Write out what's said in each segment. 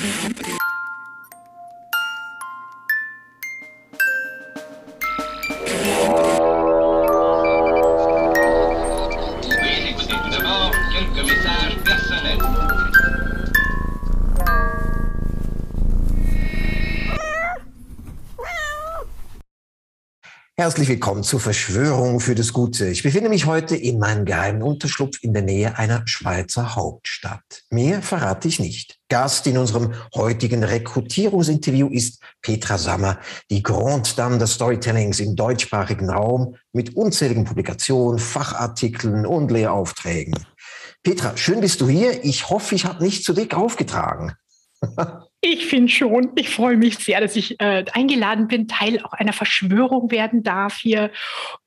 よし。Herzlich willkommen zur Verschwörung für das Gute. Ich befinde mich heute in meinem geheimen Unterschlupf in der Nähe einer Schweizer Hauptstadt. Mehr verrate ich nicht. Gast in unserem heutigen Rekrutierungsinterview ist Petra Sammer, die Grand Dame des Storytellings im deutschsprachigen Raum mit unzähligen Publikationen, Fachartikeln und Lehraufträgen. Petra, schön bist du hier. Ich hoffe, ich habe nicht zu dick aufgetragen. Ich finde schon. Ich freue mich sehr, dass ich äh, eingeladen bin, Teil auch einer Verschwörung werden darf hier.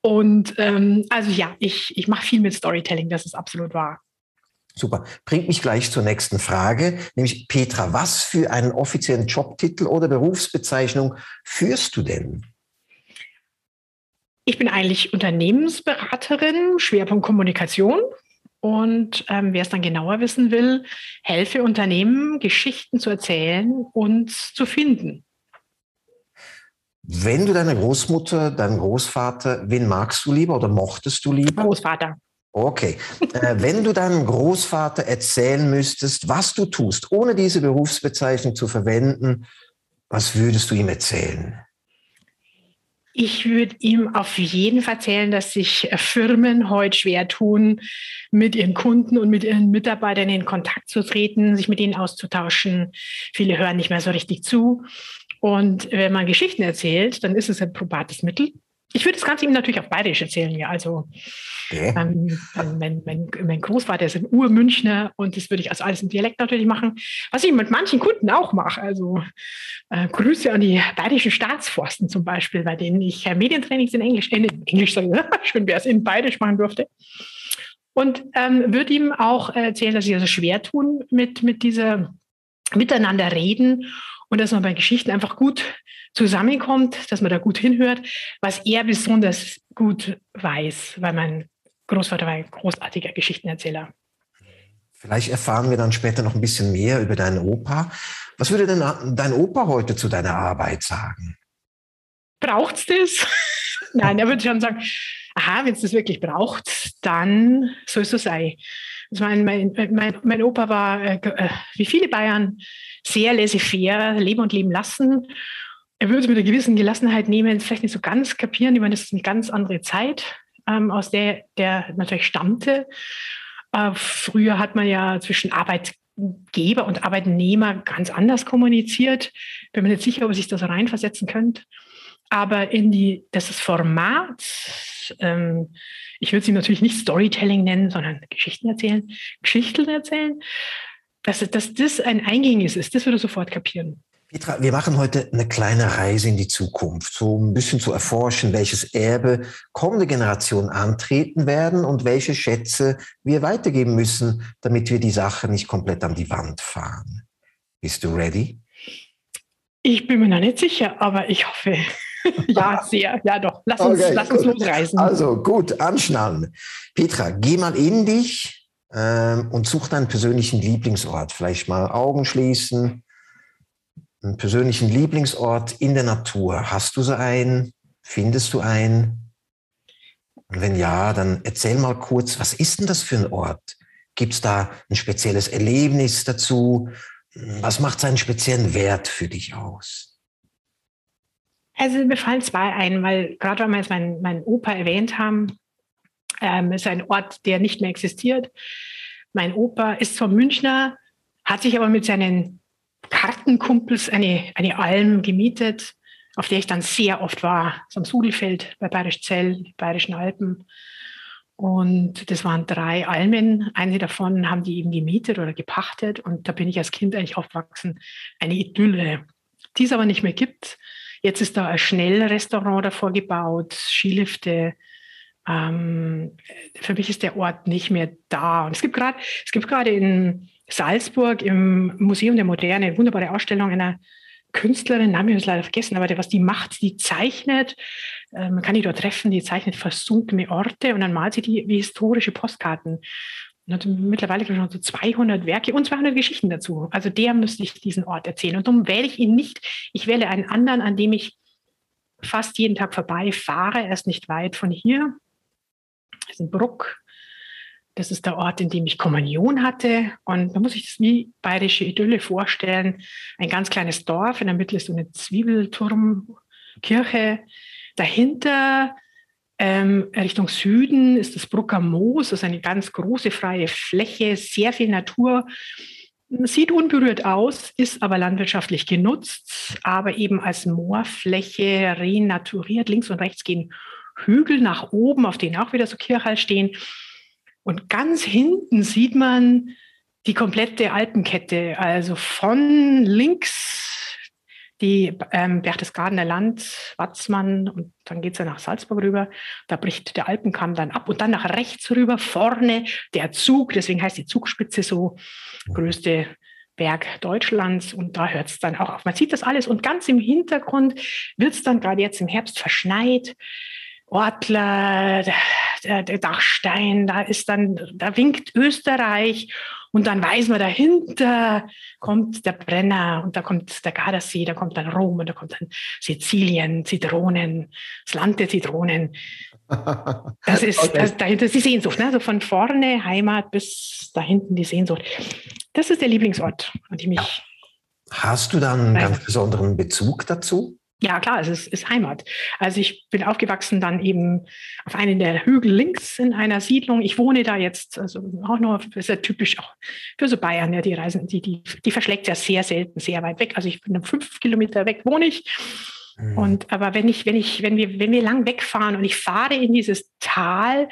Und ähm, also ja, ich, ich mache viel mit Storytelling, das ist absolut wahr. Super. Bringt mich gleich zur nächsten Frage, nämlich Petra, was für einen offiziellen Jobtitel oder Berufsbezeichnung führst du denn? Ich bin eigentlich Unternehmensberaterin, Schwerpunkt Kommunikation. Und ähm, wer es dann genauer wissen will, helfe Unternehmen, Geschichten zu erzählen und zu finden. Wenn du deine Großmutter, deinen Großvater, wen magst du lieber oder mochtest du lieber? Großvater. Okay. äh, wenn du deinem Großvater erzählen müsstest, was du tust, ohne diese Berufsbezeichnung zu verwenden, was würdest du ihm erzählen? Ich würde ihm auf jeden Fall erzählen, dass sich Firmen heute schwer tun, mit ihren Kunden und mit ihren Mitarbeitern in Kontakt zu treten, sich mit ihnen auszutauschen. Viele hören nicht mehr so richtig zu. Und wenn man Geschichten erzählt, dann ist es ein probates Mittel. Ich würde das Ganze ihm natürlich auf Bayerisch erzählen, ja. Also Okay. ähm, mein, mein, mein Großvater ist ein Urmünchner und das würde ich also alles im Dialekt natürlich machen, was ich mit manchen Kunden auch mache. Also äh, Grüße an die bayerischen Staatsforsten zum Beispiel, bei denen ich äh, Medientrainings in Englisch, äh, in Englisch sage, schön wäre es, in Bayerisch machen durfte. Und ähm, würde ihm auch erzählen, dass sie also schwer tun mit, mit dieser Miteinander reden und dass man bei Geschichten einfach gut zusammenkommt, dass man da gut hinhört, was er besonders gut weiß, weil mein Großvater war ein großartiger Geschichtenerzähler. Vielleicht erfahren wir dann später noch ein bisschen mehr über deinen Opa. Was würde denn dein Opa heute zu deiner Arbeit sagen? Braucht's das? Nein, er würde schon sagen, aha, wenn es das wirklich braucht, dann soll es so sein. Also mein, mein, mein, mein Opa war, äh, wie viele Bayern, sehr laissez-faire, leben und leben lassen. Er würde es mit einer gewissen Gelassenheit nehmen, vielleicht nicht so ganz kapieren. Ich meine, das ist eine ganz andere Zeit, ähm, aus der der natürlich stammte. Äh, früher hat man ja zwischen Arbeitgeber und Arbeitnehmer ganz anders kommuniziert. Bin mir nicht sicher, ob ihr sich das reinversetzen könnt. Aber in die, das ist Format, ähm, ich würde sie natürlich nicht Storytelling nennen, sondern Geschichten erzählen, Geschichten erzählen, dass, dass das ein eingängiges ist, das würde sofort kapieren. Petra, wir machen heute eine kleine Reise in die Zukunft, so ein bisschen zu erforschen, welches Erbe kommende Generationen antreten werden und welche Schätze wir weitergeben müssen, damit wir die Sache nicht komplett an die Wand fahren. Bist du ready? Ich bin mir noch nicht sicher, aber ich hoffe. ja, sehr. Ja, doch. Lass uns, okay, lass uns losreisen. Also gut, anschnallen. Petra, geh mal in dich ähm, und such deinen persönlichen Lieblingsort. Vielleicht mal Augen schließen einen persönlichen Lieblingsort in der Natur. Hast du so einen? Findest du einen? Und wenn ja, dann erzähl mal kurz, was ist denn das für ein Ort? Gibt es da ein spezielles Erlebnis dazu? Was macht seinen speziellen Wert für dich aus? Also mir fallen zwei ein, weil gerade weil wir jetzt meinen, meinen Opa erwähnt haben, ähm, ist ein Ort, der nicht mehr existiert. Mein Opa ist zwar Münchner, hat sich aber mit seinen Kartenkumpels eine, eine Alm gemietet, auf der ich dann sehr oft war, so am Sudelfeld bei Bayerisch Zell, Bayerischen Alpen. Und das waren drei Almen. Eine davon haben die eben gemietet oder gepachtet. Und da bin ich als Kind eigentlich aufgewachsen. Eine Idylle, die es aber nicht mehr gibt. Jetzt ist da ein Schnellrestaurant davor gebaut, Skilifte. Ähm, für mich ist der Ort nicht mehr da. Und es gibt gerade, es gibt gerade in Salzburg im Museum der Moderne eine wunderbare Ausstellung einer Künstlerin, Namen habe ich leider vergessen, aber was die macht, die zeichnet, äh, man kann die dort treffen, die zeichnet versunkene Orte und dann malt sie die wie historische Postkarten. Und hat mittlerweile schon so 200 Werke und 200 Geschichten dazu. Also der müsste ich diesen Ort erzählen. Und darum wähle ich ihn nicht. Ich wähle einen anderen, an dem ich fast jeden Tag vorbeifahre. Er ist nicht weit von hier. Das ist in Bruck. Das ist der Ort, in dem ich Kommunion hatte. Und man muss sich das wie bayerische Idylle vorstellen. Ein ganz kleines Dorf, in der Mitte ist so eine Zwiebelturmkirche. Dahinter ähm, Richtung Süden ist das Brucker Moos, das ist eine ganz große freie Fläche, sehr viel Natur. Sieht unberührt aus, ist aber landwirtschaftlich genutzt, aber eben als Moorfläche renaturiert. Links und rechts gehen Hügel nach oben, auf denen auch wieder so Kirchhall stehen. Und ganz hinten sieht man die komplette Alpenkette, also von links die ähm, Berchtesgadener Land, Watzmann und dann geht es ja nach Salzburg rüber. Da bricht der Alpenkamm dann ab und dann nach rechts rüber, vorne der Zug, deswegen heißt die Zugspitze so, größte Berg Deutschlands und da hört es dann auch auf. Man sieht das alles und ganz im Hintergrund wird es dann gerade jetzt im Herbst verschneit. Ortler, der, der Dachstein, da ist dann, da winkt Österreich und dann weiß man, dahinter kommt der Brenner und da kommt der Gardasee, da kommt dann Rom und da kommt dann Sizilien, Zitronen, das Land der Zitronen. Das ist, okay. das, dahinter ist die Sehnsucht, ne? also von vorne Heimat bis da hinten die Sehnsucht. Das ist der Lieblingsort, an dem ich. Hast du dann einen ganz besonderen Bezug dazu? Ja, klar, es ist, ist, Heimat. Also ich bin aufgewachsen dann eben auf einem der Hügel links in einer Siedlung. Ich wohne da jetzt, also auch nur, das ist ja typisch auch für so Bayern, ja, die Reisen, die, die, die verschlägt ja sehr selten sehr weit weg. Also ich bin fünf Kilometer weg, wohne ich. Mhm. Und aber wenn ich, wenn ich, wenn wir, wenn wir lang wegfahren und ich fahre in dieses Tal,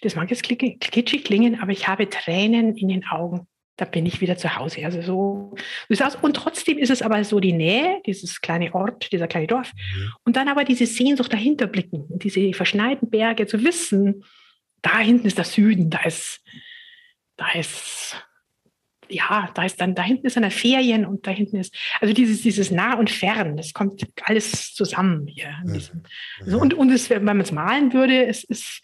das mag jetzt kitschig klingen, aber ich habe Tränen in den Augen da bin ich wieder zu Hause. Also so ist aus. Und trotzdem ist es aber so die Nähe, dieses kleine Ort, dieser kleine Dorf. Mhm. Und dann aber diese Sehnsucht dahinter blicken, diese verschneiten Berge zu wissen, da hinten ist der Süden, da ist, da ist, ja, da ist dann, da hinten ist eine Ferien und da hinten ist, also dieses, dieses nah und fern, das kommt alles zusammen hier. Mhm. Diesem, so, und, und es, wenn man es malen würde, es ist,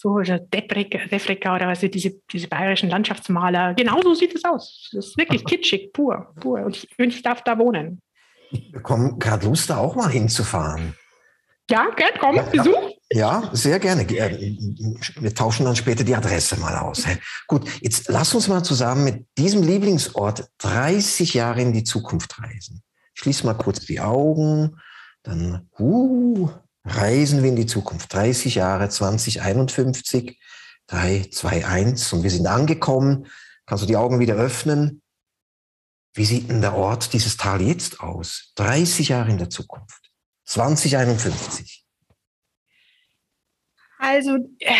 so Defrecker oder was, diese, diese bayerischen Landschaftsmaler. Genauso sieht es aus. Das ist wirklich kitschig, pur, pur. Und ich, und ich darf da wohnen. Ich bekomme gerade Lust, da auch mal hinzufahren. Ja, gern, komm, ja, Besuch. Ja, sehr gerne. Äh, wir tauschen dann später die Adresse mal aus. Gut, jetzt lass uns mal zusammen mit diesem Lieblingsort 30 Jahre in die Zukunft reisen. Schließ mal kurz die Augen, dann uh, reisen wir in die Zukunft. 30 Jahre, 2051, 3, 2, 1 und wir sind angekommen. Kannst du die Augen wieder öffnen? Wie sieht denn der Ort, dieses Tal jetzt aus? 30 Jahre in der Zukunft. 2051. Also, äh,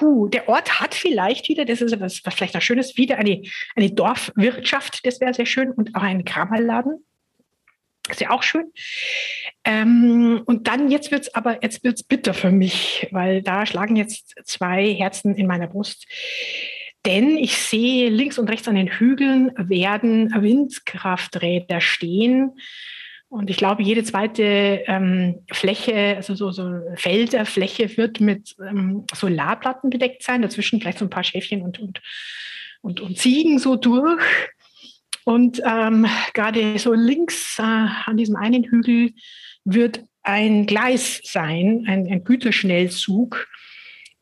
hu, der Ort hat vielleicht wieder, das ist was, was vielleicht noch Schönes, wieder eine, eine Dorfwirtschaft, das wäre sehr schön, und auch einen Kramerladen. Ist ja auch schön. Ähm, und dann, jetzt wird es aber, jetzt wird es bitter für mich, weil da schlagen jetzt zwei Herzen in meiner Brust. Denn ich sehe links und rechts an den Hügeln werden Windkrafträder stehen. Und ich glaube, jede zweite ähm, Fläche, also so, so Felderfläche wird mit ähm, Solarplatten bedeckt sein. Dazwischen vielleicht so ein paar Schäfchen und, und, und, und Ziegen so durch. Und ähm, gerade so links äh, an diesem einen Hügel wird ein Gleis sein, ein, ein Güterschnellzug.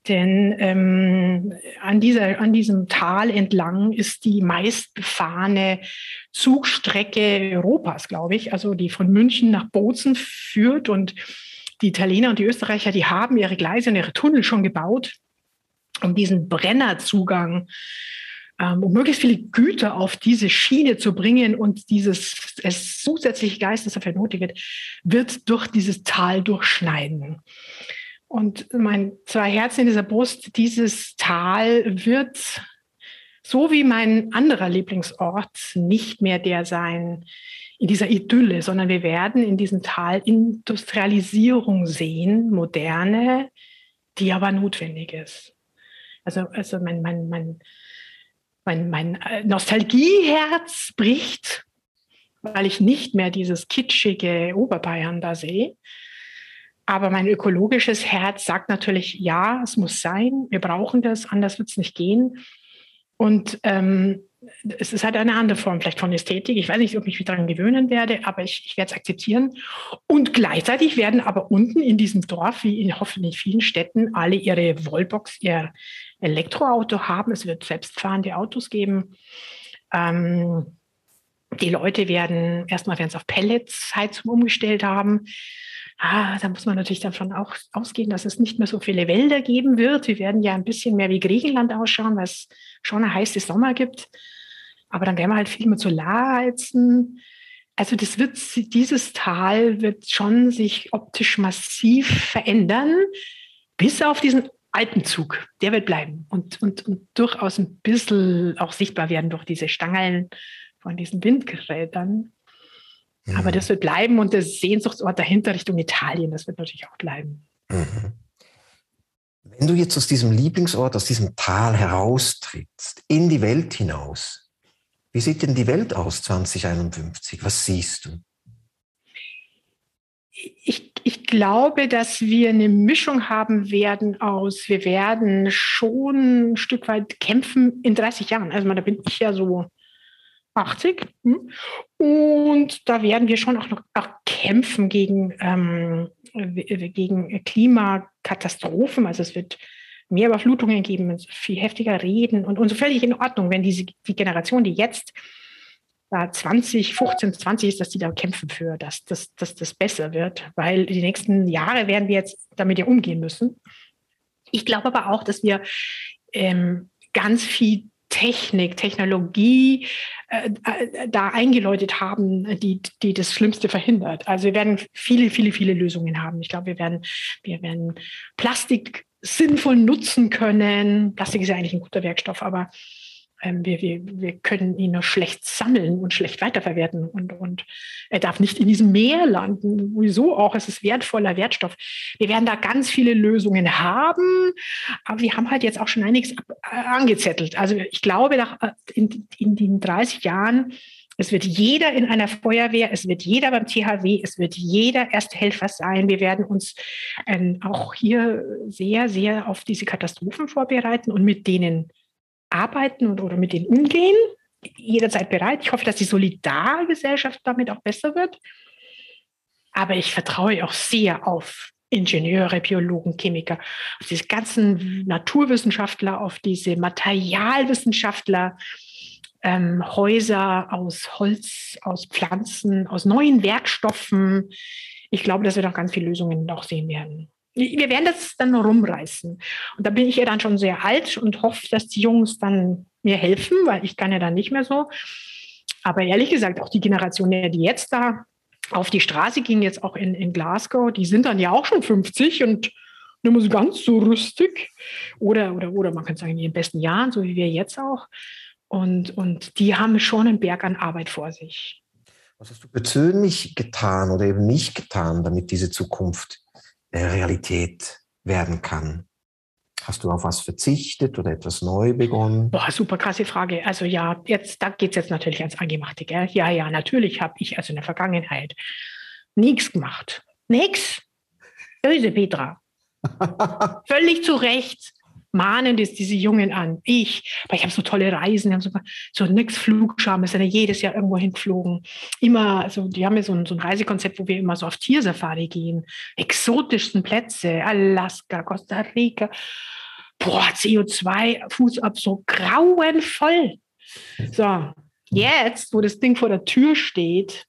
Denn ähm, an, dieser, an diesem Tal entlang ist die meistbefahrene Zugstrecke Europas, glaube ich, also die von München nach Bozen führt. Und die Italiener und die Österreicher, die haben ihre Gleise und ihre Tunnel schon gebaut, um diesen Brennerzugang ähm, um möglichst viele Güter auf diese Schiene zu bringen und dieses es zusätzliche Geist, das dafür nötig wird, wird durch dieses Tal durchschneiden. Und mein zwei Herzen in dieser Brust, dieses Tal wird, so wie mein anderer Lieblingsort, nicht mehr der sein in dieser Idylle, sondern wir werden in diesem Tal Industrialisierung sehen, moderne, die aber notwendig ist. Also, also mein, mein, mein, mein, mein äh, Nostalgieherz bricht, weil ich nicht mehr dieses kitschige Oberbayern da sehe. Aber mein ökologisches Herz sagt natürlich, ja, es muss sein, wir brauchen das, anders wird es nicht gehen. Und ähm, es ist halt eine andere Form vielleicht von Ästhetik. Ich weiß nicht, ob ich mich daran gewöhnen werde, aber ich, ich werde es akzeptieren. Und gleichzeitig werden aber unten in diesem Dorf, wie in hoffentlich vielen Städten, alle ihre Wallbox, ihr Elektroauto haben. Es wird selbstfahrende Autos geben. Ähm, die Leute werden erstmal werden es auf Pelletsheizung umgestellt haben. Ah, da muss man natürlich davon auch ausgehen, dass es nicht mehr so viele Wälder geben wird. Wir werden ja ein bisschen mehr wie Griechenland ausschauen, weil es schon ein heißes Sommer gibt. Aber dann werden wir halt viel mit Solar heizen. Also das wird, dieses Tal wird schon sich optisch massiv verändern, bis auf diesen Alpenzug. Der wird bleiben und, und, und durchaus ein bisschen auch sichtbar werden durch diese Stangeln von diesen Windgerätern. Mhm. Aber das wird bleiben und der Sehnsuchtsort dahinter Richtung Italien, das wird natürlich auch bleiben. Mhm. Wenn du jetzt aus diesem Lieblingsort, aus diesem Tal heraustrittst, in die Welt hinaus, wie sieht denn die Welt aus 2051? Was siehst du? Ich, ich glaube, dass wir eine Mischung haben werden aus, wir werden schon ein Stück weit kämpfen in 30 Jahren. Also da bin ich ja so 80. Hm? Und da werden wir schon auch noch auch kämpfen gegen, ähm, gegen Klimakatastrophen. Also es wird mehr Überflutungen geben, viel heftiger reden und, und so völlig in Ordnung, wenn diese, die Generation, die jetzt da 20, 15, 20 ist, dass die da kämpfen für, dass, dass, dass das besser wird, weil die nächsten Jahre werden wir jetzt damit ja umgehen müssen. Ich glaube aber auch, dass wir ähm, ganz viel Technik, Technologie äh, äh, da eingeläutet haben, die, die das Schlimmste verhindert. Also wir werden viele, viele, viele Lösungen haben. Ich glaube, wir werden, wir werden Plastik sinnvoll nutzen können. Plastik ist ja eigentlich ein guter Werkstoff, aber wir, wir, wir können ihn nur schlecht sammeln und schlecht weiterverwerten. Und, und er darf nicht in diesem Meer landen. Wieso auch? Es ist wertvoller Wertstoff. Wir werden da ganz viele Lösungen haben, aber wir haben halt jetzt auch schon einiges äh, angezettelt. Also ich glaube, äh, in, in den 30 Jahren es wird jeder in einer Feuerwehr, es wird jeder beim THW, es wird jeder Erste Helfer sein. Wir werden uns ähm, auch hier sehr, sehr auf diese Katastrophen vorbereiten und mit denen arbeiten und, oder mit denen umgehen. Jederzeit bereit. Ich hoffe, dass die Solidargesellschaft damit auch besser wird. Aber ich vertraue auch sehr auf Ingenieure, Biologen, Chemiker, auf diese ganzen Naturwissenschaftler, auf diese Materialwissenschaftler, ähm, Häuser aus Holz, aus Pflanzen, aus neuen Werkstoffen. Ich glaube, dass wir noch ganz viele Lösungen noch sehen werden wir werden das dann rumreißen. Und da bin ich ja dann schon sehr alt und hoffe, dass die Jungs dann mir helfen, weil ich kann ja dann nicht mehr so. Aber ehrlich gesagt, auch die Generation, die jetzt da auf die Straße ging, jetzt auch in, in Glasgow, die sind dann ja auch schon 50 und nicht mehr so ganz so rüstig. Oder, oder, oder man kann sagen, in den besten Jahren, so wie wir jetzt auch. Und, und die haben schon einen Berg an Arbeit vor sich. Was hast du persönlich getan oder eben nicht getan, damit diese Zukunft Realität werden kann? Hast du auf was verzichtet oder etwas neu begonnen? Boah, super krasse Frage. Also ja, jetzt, da geht es jetzt natürlich ans Angemachte. Gell? Ja, ja, natürlich habe ich also in der Vergangenheit nichts gemacht. Nix. Böse Petra. Völlig zu Recht mahnen das diese Jungen an. Ich, weil ich habe so tolle Reisen, so, so nix Flugscham, wir sind ja jedes Jahr irgendwo hingeflogen. Immer, also die haben ja so ein, so ein Reisekonzept, wo wir immer so auf Tiersafari gehen. Exotischsten Plätze, Alaska, Costa Rica. Boah, CO2-Fußabdruck grauenvoll. So, jetzt, wo das Ding vor der Tür steht,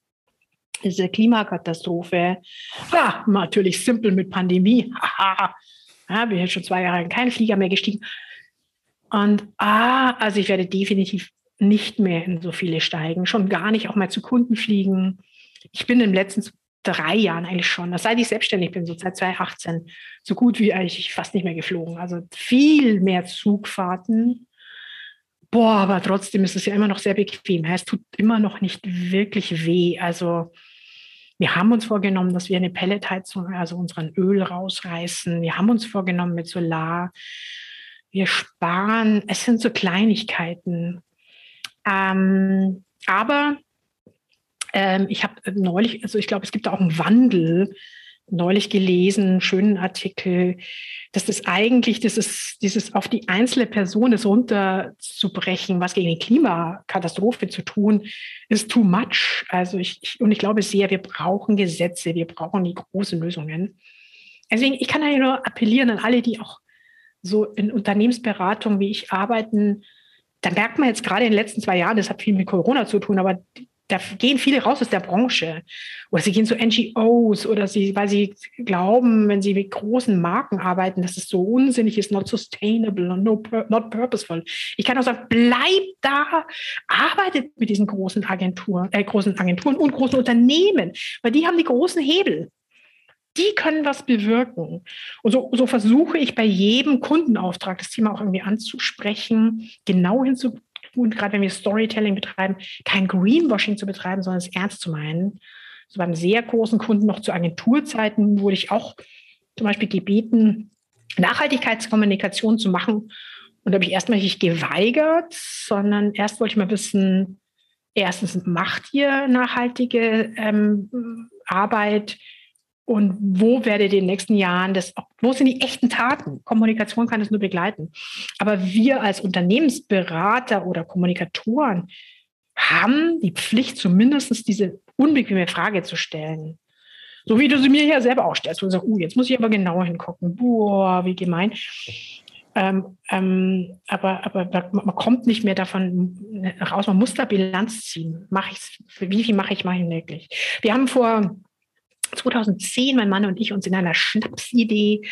diese Klimakatastrophe, ja, natürlich simpel mit Pandemie. Ja, bin jetzt schon zwei Jahre in keinen Flieger mehr gestiegen. Und ah, also ich werde definitiv nicht mehr in so viele steigen, schon gar nicht auch mal zu Kunden fliegen. Ich bin in den letzten drei Jahren eigentlich schon, seit ich selbstständig bin, so seit 2018, so gut wie eigentlich fast nicht mehr geflogen. Also viel mehr Zugfahrten. Boah, aber trotzdem ist es ja immer noch sehr bequem. Es tut immer noch nicht wirklich weh. Also wir haben uns vorgenommen, dass wir eine Pelletheizung, also unseren Öl rausreißen. Wir haben uns vorgenommen mit Solar. Wir sparen. Es sind so Kleinigkeiten. Ähm, aber ähm, ich habe neulich, also ich glaube, es gibt auch einen Wandel neulich gelesen, schönen Artikel, dass das eigentlich, ist dieses auf die einzelne Person das runterzubrechen, was gegen die Klimakatastrophe zu tun, ist too much. Also ich, ich und ich glaube sehr, wir brauchen Gesetze, wir brauchen die großen Lösungen. Deswegen, ich kann ja nur appellieren an alle, die auch so in Unternehmensberatung wie ich arbeiten, da merkt man jetzt gerade in den letzten zwei Jahren, das hat viel mit Corona zu tun, aber da gehen viele raus aus der Branche. Oder sie gehen zu NGOs oder sie, weil sie glauben, wenn sie mit großen Marken arbeiten, dass es so unsinnig ist, not sustainable und no, not purposeful. Ich kann auch sagen, bleibt da, arbeitet mit diesen großen Agenturen, äh, großen Agenturen und großen Unternehmen, weil die haben die großen Hebel die können was bewirken. Und so, so versuche ich bei jedem Kundenauftrag das Thema auch irgendwie anzusprechen, genau hinzutun, gerade wenn wir Storytelling betreiben, kein Greenwashing zu betreiben, sondern es ernst zu meinen. So beim sehr großen Kunden noch zu Agenturzeiten wurde ich auch zum Beispiel gebeten, Nachhaltigkeitskommunikation zu machen. Und da habe ich erstmal nicht geweigert, sondern erst wollte ich mal wissen, erstens, macht ihr nachhaltige ähm, Arbeit? Und wo werde in den nächsten Jahren das, wo sind die echten Taten? Kommunikation kann das nur begleiten. Aber wir als Unternehmensberater oder Kommunikatoren haben die Pflicht, zumindest diese unbequeme Frage zu stellen. So wie du sie mir ja selber auch stellst, wo du sagst, uh, jetzt muss ich aber genau hingucken. Boah, wie gemein. Ähm, ähm, aber, aber man kommt nicht mehr davon raus. Man muss da Bilanz ziehen. Mache ich wie viel mache ich, mache ich wirklich? Wir haben vor 2010, mein Mann und ich, uns in einer Schnapsidee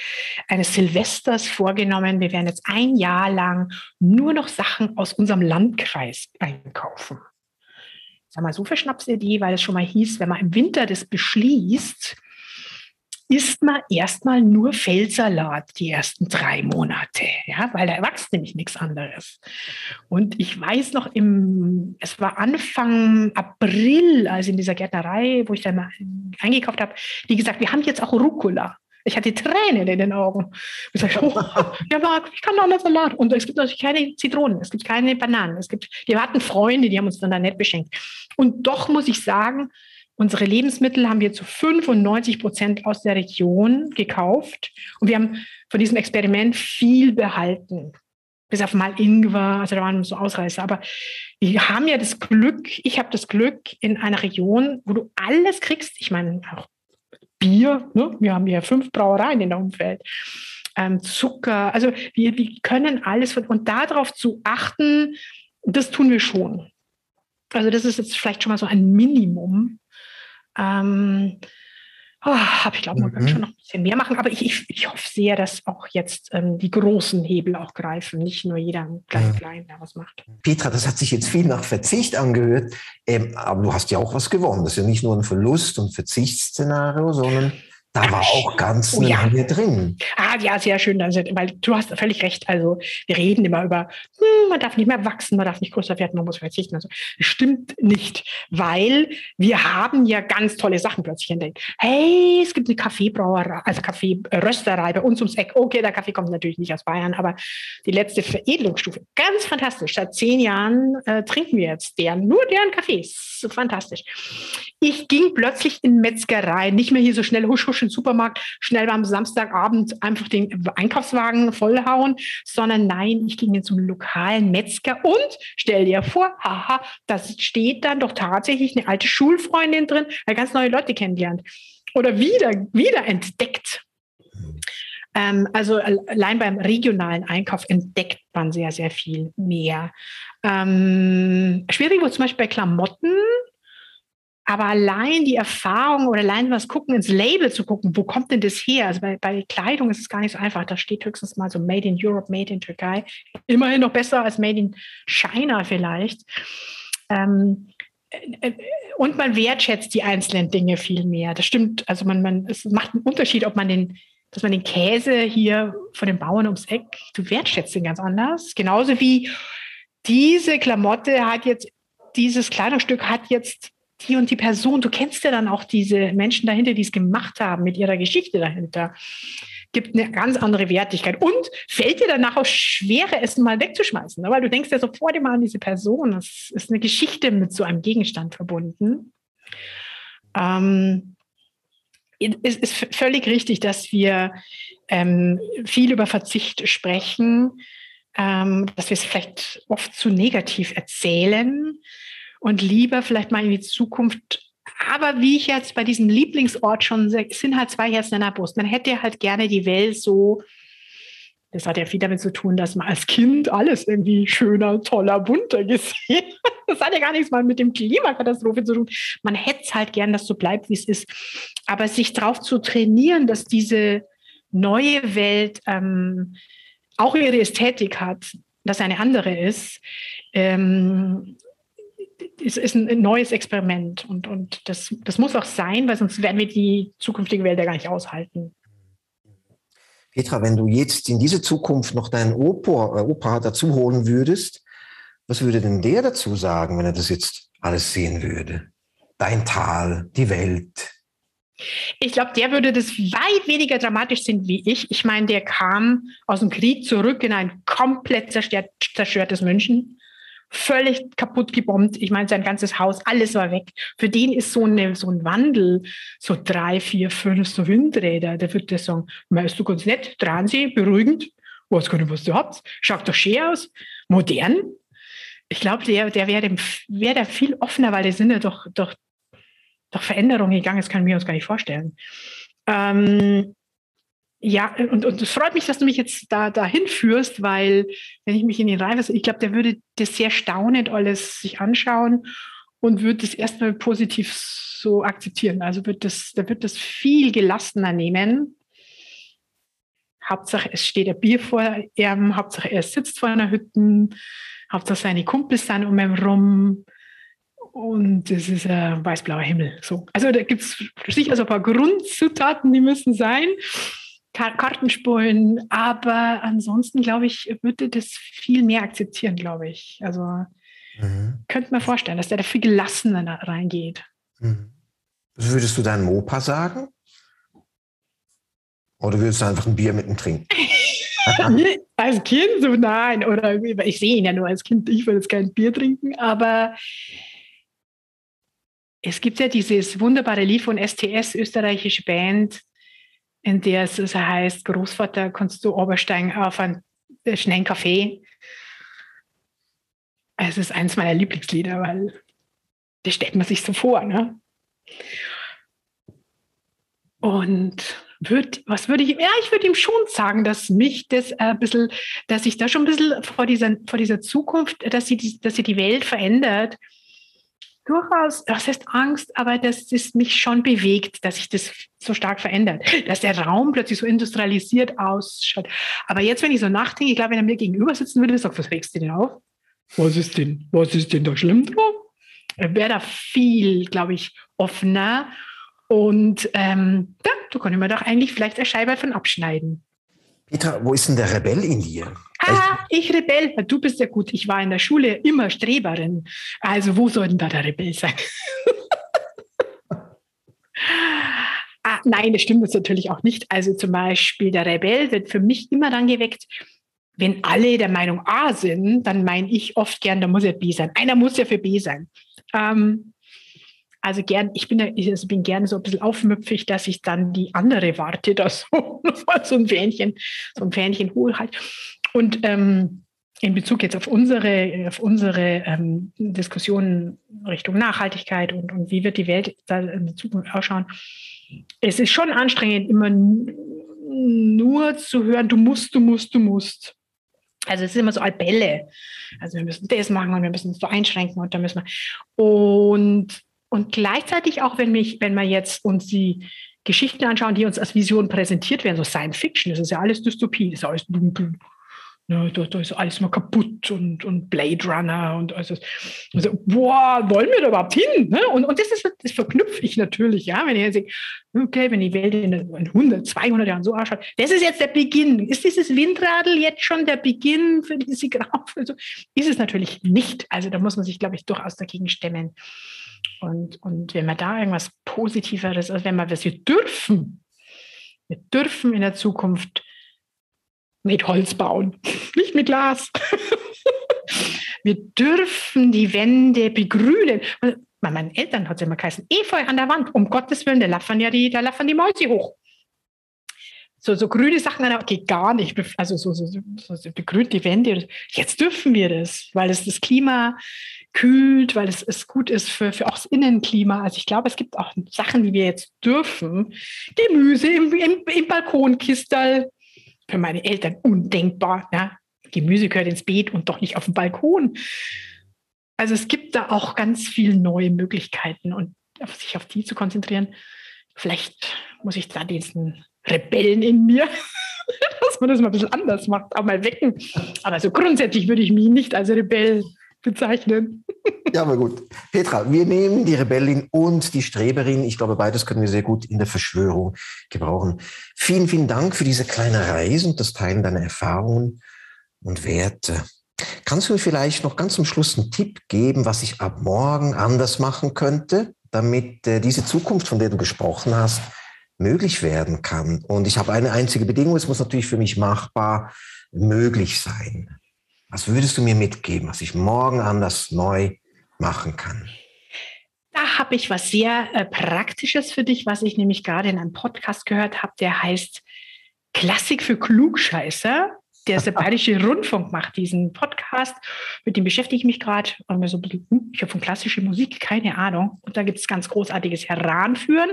eines Silvesters vorgenommen, wir werden jetzt ein Jahr lang nur noch Sachen aus unserem Landkreis einkaufen. Sag mal, so für Schnapsidee, weil es schon mal hieß, wenn man im Winter das beschließt, isst man erstmal nur Feldsalat die ersten drei Monate, ja, weil da wächst nämlich nichts anderes. Und ich weiß noch, im, es war Anfang April, also in dieser Gärtnerei, wo ich dann mal eingekauft habe, die gesagt, wir haben jetzt auch Rucola. Ich hatte Tränen in den Augen. Ich sage, oh, ja, Marc, ich kann doch einen Salat. Und es gibt natürlich keine Zitronen, es gibt keine Bananen. Es gibt, wir hatten Freunde, die haben uns dann da nett beschenkt. Und doch muss ich sagen, Unsere Lebensmittel haben wir zu 95 Prozent aus der Region gekauft und wir haben von diesem Experiment viel behalten. Bis auf mal Ingwer, also da waren so Ausreißer. Aber wir haben ja das Glück, ich habe das Glück in einer Region, wo du alles kriegst. Ich meine, auch Bier, ne? wir haben ja fünf Brauereien in der Umfeld. Ähm, Zucker, also wir, wir können alles von, und darauf zu achten, das tun wir schon. Also das ist jetzt vielleicht schon mal so ein Minimum, ähm, oh, ich glaube, man mhm. kann schon noch ein bisschen mehr machen. Aber ich, ich, ich hoffe sehr, dass auch jetzt ähm, die großen Hebel auch greifen, nicht nur jeder klein, ja. klein, der was macht. Petra, das hat sich jetzt viel nach Verzicht angehört, ähm, aber du hast ja auch was gewonnen. Das ist ja nicht nur ein Verlust- und Verzichtsszenario, sondern da war auch ganz oh, ja. drin. Ah, ja, sehr schön. Also, weil du hast völlig recht. Also wir reden immer über, hm, man darf nicht mehr wachsen, man darf nicht größer werden, man muss verzichten. Also das stimmt nicht, weil wir haben ja ganz tolle Sachen plötzlich entdeckt. Hey, es gibt eine Kaffeebrauerei, also Kaffeerösterei bei uns ums Eck. Okay, der Kaffee kommt natürlich nicht aus Bayern, aber die letzte Veredelungsstufe, ganz fantastisch. Seit zehn Jahren äh, trinken wir jetzt deren, nur deren Kaffees. Fantastisch. Ich ging plötzlich in Metzgerei, nicht mehr hier so schnell husch husch im Supermarkt, schnell am Samstagabend einfach den Einkaufswagen vollhauen, sondern nein, ich ging zum lokalen Metzger und stell dir vor, haha, da steht dann doch tatsächlich eine alte Schulfreundin drin, weil ganz neue Leute kennengelernt oder wieder, wieder entdeckt. Ähm, also allein beim regionalen Einkauf entdeckt man sehr, sehr viel mehr. Ähm, schwierig wurde zum Beispiel bei Klamotten aber allein die Erfahrung oder allein was gucken, ins Label zu gucken, wo kommt denn das her? Also bei, bei Kleidung ist es gar nicht so einfach. Da steht höchstens mal so Made in Europe, Made in Türkei. Immerhin noch besser als Made in China vielleicht. Ähm, äh, und man wertschätzt die einzelnen Dinge viel mehr. Das stimmt. Also man, man, es macht einen Unterschied, ob man den, dass man den Käse hier von den Bauern ums Eck, du wertschätzt den ganz anders. Genauso wie diese Klamotte hat jetzt, dieses Kleidungsstück hat jetzt die und die Person, du kennst ja dann auch diese Menschen dahinter, die es gemacht haben, mit ihrer Geschichte dahinter, gibt eine ganz andere Wertigkeit. Und fällt dir danach auch schwerer, es mal wegzuschmeißen, ne? weil du denkst ja sofort immer an diese Person. Das ist eine Geschichte mit so einem Gegenstand verbunden. Ähm, es ist völlig richtig, dass wir ähm, viel über Verzicht sprechen, ähm, dass wir es vielleicht oft zu negativ erzählen und lieber vielleicht mal in die Zukunft. Aber wie ich jetzt bei diesem Lieblingsort schon es sind halt zwei Herzen in der Brust. Man hätte halt gerne die Welt so das hat ja viel damit zu tun, dass man als Kind alles irgendwie schöner, toller, bunter gesehen hat. Das hat ja gar nichts mal mit dem Klimakatastrophe zu tun. Man hätte es halt gern, dass so bleibt, wie es ist. Aber sich darauf zu trainieren, dass diese neue Welt ähm, auch ihre Ästhetik hat, dass eine andere ist, ähm, ist, ist ein neues Experiment. Und, und das, das muss auch sein, weil sonst werden wir die zukünftige Welt ja gar nicht aushalten. Petra, wenn du jetzt in diese Zukunft noch deinen Opa, äh, Opa dazu holen würdest, was würde denn der dazu sagen, wenn er das jetzt alles sehen würde? Dein Tal, die Welt. Ich glaube, der würde das weit weniger dramatisch sehen wie ich. Ich meine, der kam aus dem Krieg zurück in ein komplett zerstört, zerstörtes München völlig kaputt gebombt. Ich meine, sein ganzes Haus, alles war weg. Für den ist so, eine, so ein Wandel, so drei, vier, fünf so Windräder, der würde sagen, meinst du ganz nett, dran Sie, beruhigend, weiß gar nicht, was du habt, schaut doch schön aus, modern. Ich glaube, der, der wäre wär da viel offener, weil die sind ja doch, doch, doch Veränderungen gegangen, das können wir uns gar nicht vorstellen. Ähm, ja, und, und es freut mich, dass du mich jetzt da dahin führst, weil wenn ich mich in den Reihe, ich glaube, der würde das sehr staunend alles sich anschauen und würde das erstmal positiv so akzeptieren. Also wird das, der wird das viel gelassener nehmen. Hauptsache, es steht ein Bier vor ihm, Hauptsache, er sitzt vor einer Hütte, Hauptsache, seine Kumpels sind um ihn rum und es ist ein weiß-blauer Himmel. So. Also da gibt es sicher so ein paar Grundzutaten, die müssen sein. Kartenspulen, aber ansonsten, glaube ich, würde das viel mehr akzeptieren, glaube ich. Also mhm. könnte mir vorstellen, dass der da viel gelassener reingeht. Mhm. Würdest du deinem Opa sagen? Oder würdest du einfach ein Bier mit ihm trinken? als Kind so nein. Oder ich sehe ihn ja nur als Kind, ich würde jetzt kein Bier trinken, aber es gibt ja dieses wunderbare Lied von STS, österreichische Band, in der es also heißt, Großvater, kannst du obersteigen auf einen schnellen Kaffee? Es ist eines meiner Lieblingslieder, weil das stellt man sich so vor. Ne? Und würd, was würde ich, ja, ich würde ihm schon sagen, dass mich das ein bisschen, dass ich da schon ein bisschen vor dieser, vor dieser Zukunft, dass sie, die, dass sie die Welt verändert, durchaus, das heißt Angst, aber dass es mich schon bewegt, dass sich das so stark verändert, dass der Raum plötzlich so industrialisiert ausschaut. Aber jetzt, wenn ich so nachdenke, ich glaube, wenn er mir gegenüber sitzen würde, sagt, was regst du denn auf? Was ist denn, was ist denn da schlimm dran? Er wäre da viel, glaube ich, offener. Und ähm, ja, da kann ich mir doch eigentlich vielleicht eine Scheibe von abschneiden. Peter, wo ist denn der Rebell in dir? Ah, ich Rebell. Du bist ja gut. Ich war in der Schule immer Streberin. Also wo soll denn da der Rebell sein? ah, nein, das stimmt jetzt natürlich auch nicht. Also zum Beispiel der Rebell wird für mich immer dann geweckt, wenn alle der Meinung A sind, dann meine ich oft gern, da muss ja B sein. Einer muss ja für B sein. Ähm, also gern, ich bin, also bin gerne so ein bisschen aufmüpfig, dass ich dann die andere warte, dass so, so ein Fähnchen, so ein Fähnchen hole halt. Und ähm, in Bezug jetzt auf unsere, auf unsere ähm, Diskussionen Richtung Nachhaltigkeit und, und wie wird die Welt da in der Zukunft ausschauen, es ist schon anstrengend, immer nur zu hören, du musst, du musst, du musst. Also es ist immer so Bälle. Also wir müssen das machen und wir müssen uns so einschränken und da müssen wir. Und, und gleichzeitig auch, wenn mich, wenn wir jetzt uns die Geschichten anschauen, die uns als Vision präsentiert werden, so Science Fiction, das ist ja alles Dystopie, das ist alles dunkel, Ne, da, da, ist alles mal kaputt und, und Blade Runner und alles. Also, boah, wollen wir da überhaupt hin? Ne? Und, und das, ist, das verknüpfe ich natürlich, ja, wenn ich jetzt okay, wenn die Welt in 100, 200 Jahren so ausschaut, das ist jetzt der Beginn. Ist dieses Windradl jetzt schon der Beginn für diese Graufe? Also, ist es natürlich nicht. Also da muss man sich, glaube ich, durchaus dagegen stemmen. Und, und wenn man da irgendwas Positiveres, also wenn wir was wir dürfen, wir dürfen in der Zukunft mit Holz bauen, nicht mit Glas. Wir dürfen die Wände begrünen. Bei meinen Eltern hat es immer geheißen, Efeu an der Wand, um Gottes Willen, da laffern ja die, da laffern die Mäuse hoch. So, so grüne Sachen an der geht gar nicht. Also so, so, so, so begrünte Wände. Jetzt dürfen wir das, weil es das Klima kühlt, weil es, es gut ist für, für auch das Innenklima. Also ich glaube, es gibt auch Sachen, die wir jetzt dürfen. Gemüse im, im, im Balkonkistel. Für meine Eltern undenkbar. Ja? Gemüse gehört ins Beet und doch nicht auf dem Balkon. Also es gibt da auch ganz viele neue Möglichkeiten und sich auf die zu konzentrieren. Vielleicht muss ich da diesen Rebellen in mir, dass man das mal ein bisschen anders macht, auch mal wecken. Aber so grundsätzlich würde ich mich nicht als Rebell bezeichnen. Ja, aber gut. Petra, wir nehmen die Rebellin und die Streberin. Ich glaube, beides können wir sehr gut in der Verschwörung gebrauchen. Vielen, vielen Dank für diese kleine Reise und das Teilen deiner Erfahrungen und Werte. Kannst du mir vielleicht noch ganz zum Schluss einen Tipp geben, was ich ab morgen anders machen könnte, damit äh, diese Zukunft, von der du gesprochen hast, möglich werden kann? Und ich habe eine einzige Bedingung, es muss natürlich für mich machbar möglich sein. Was würdest du mir mitgeben, was ich morgen anders neu machen kann? Da habe ich was sehr äh, Praktisches für dich, was ich nämlich gerade in einem Podcast gehört habe, der heißt Klassik für Klugscheißer der Bayerische Rundfunk macht diesen Podcast, mit dem beschäftige ich mich gerade. So, hm, ich habe von klassischer Musik keine Ahnung. Und da gibt es ganz großartiges Heranführen.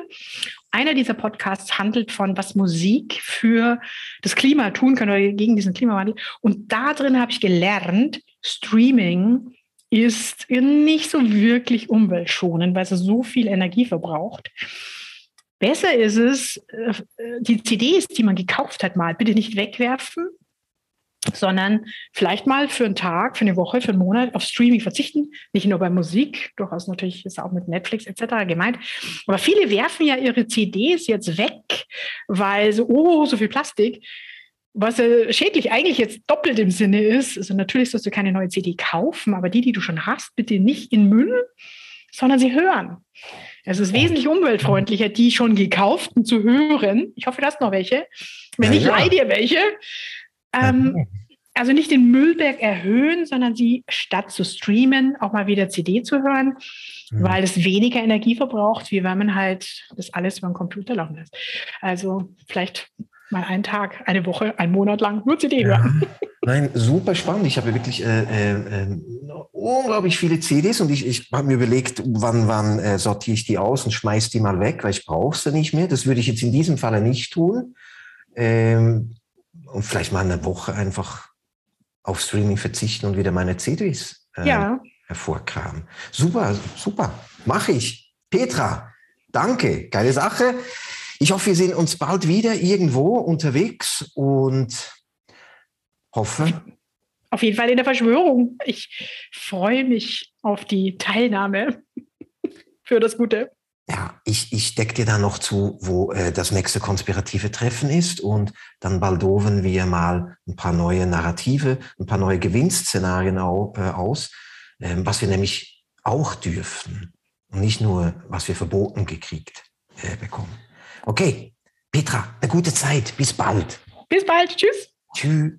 Einer dieser Podcasts handelt von, was Musik für das Klima tun kann oder gegen diesen Klimawandel. Und da drin habe ich gelernt, Streaming ist nicht so wirklich umweltschonend, weil es so viel Energie verbraucht. Besser ist es, äh, die CDs, die man gekauft hat, mal bitte nicht wegwerfen, sondern vielleicht mal für einen Tag, für eine Woche, für einen Monat auf Streaming verzichten. Nicht nur bei Musik, durchaus natürlich ist auch mit Netflix etc. gemeint. Aber viele werfen ja ihre CDs jetzt weg, weil so, oh, so viel Plastik. Was äh, schädlich eigentlich jetzt doppelt im Sinne ist, also natürlich sollst du keine neue CD kaufen, aber die, die du schon hast, bitte nicht in Müll, sondern sie hören. Es ist wesentlich umweltfreundlicher, die schon gekauften zu hören. Ich hoffe, du hast noch welche. Wenn ja, ich ja. leih dir welche, ähm, also nicht den Müllberg erhöhen, sondern sie statt zu streamen auch mal wieder CD zu hören, mhm. weil es weniger Energie verbraucht, wie wenn man halt das alles über den Computer laufen lässt. Also vielleicht mal einen Tag, eine Woche, einen Monat lang nur CD hören. Ja. Nein, super spannend. Ich habe wirklich äh, äh, äh, unglaublich viele CDs und ich, ich habe mir überlegt, wann, wann äh, sortiere ich die aus und schmeiße die mal weg, weil ich brauche sie nicht mehr. Das würde ich jetzt in diesem Falle nicht tun. Ähm, und vielleicht mal eine Woche einfach auf Streaming verzichten und wieder meine CDs äh, ja. hervorkramen. Super, super. Mache ich. Petra, danke. Geile Sache. Ich hoffe, wir sehen uns bald wieder irgendwo unterwegs und hoffe. Auf jeden Fall in der Verschwörung. Ich freue mich auf die Teilnahme für das Gute. Ja, ich, ich decke dir dann noch zu, wo äh, das nächste konspirative Treffen ist und dann baldoven wir mal ein paar neue Narrative, ein paar neue Gewinnszenarien au, äh, aus, äh, was wir nämlich auch dürfen und nicht nur, was wir verboten gekriegt äh, bekommen. Okay, Petra, eine gute Zeit. Bis bald. Bis bald. Tschüss. Tschüss.